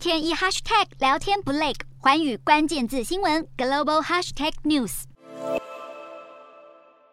天一 hashtag 聊天不累，环宇关键字新闻 global hashtag news。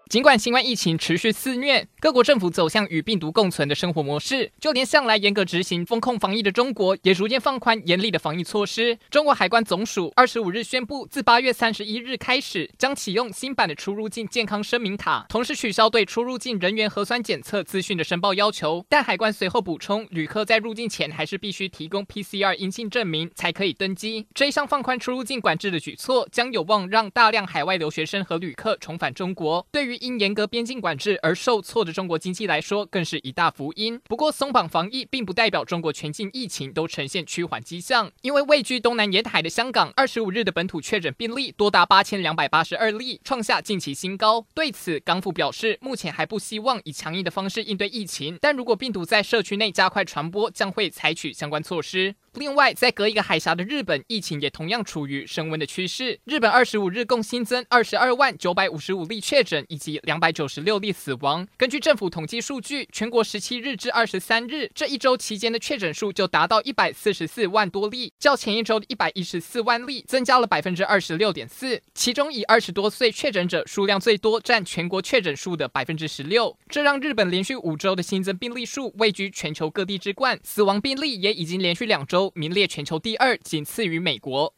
尽管新冠疫情持续肆虐，各国政府走向与病毒共存的生活模式，就连向来严格执行封控防疫的中国，也逐渐放宽严厉的防疫措施。中国海关总署二十五日宣布，自八月三十一日开始，将启用新版的出入境健康声明卡，同时取消对出入境人员核酸检测资讯的申报要求。但海关随后补充，旅客在入境前还是必须提供 PCR 阴性证明才可以登机。这一项放宽出入境管制的举措，将有望让大量海外留学生和旅客重返中国。对于因严格边境管制而受挫的中国经济来说，更是一大福音。不过，松绑防疫并不代表中国全境疫情都呈现趋缓迹象，因为位居东南沿海的香港，二十五日的本土确诊病例多达八千两百八十二例，创下近期新高。对此，港府表示，目前还不希望以强硬的方式应对疫情，但如果病毒在社区内加快传播，将会采取相关措施。另外，在隔一个海峡的日本，疫情也同样处于升温的趋势。日本二十五日共新增二十二万九百五十五例确诊，以及两百九十六例死亡。根据政府统计数据，全国十七日至二十三日这一周期间的确诊数就达到一百四十四万多例，较前一周的一百一十四万例增加了百分之二十六点四。其中，以二十多岁确诊者数量最多，占全国确诊数的百分之十六。这让日本连续五周的新增病例数位居全球各地之冠，死亡病例也已经连续两周。名列全球第二，仅次于美国。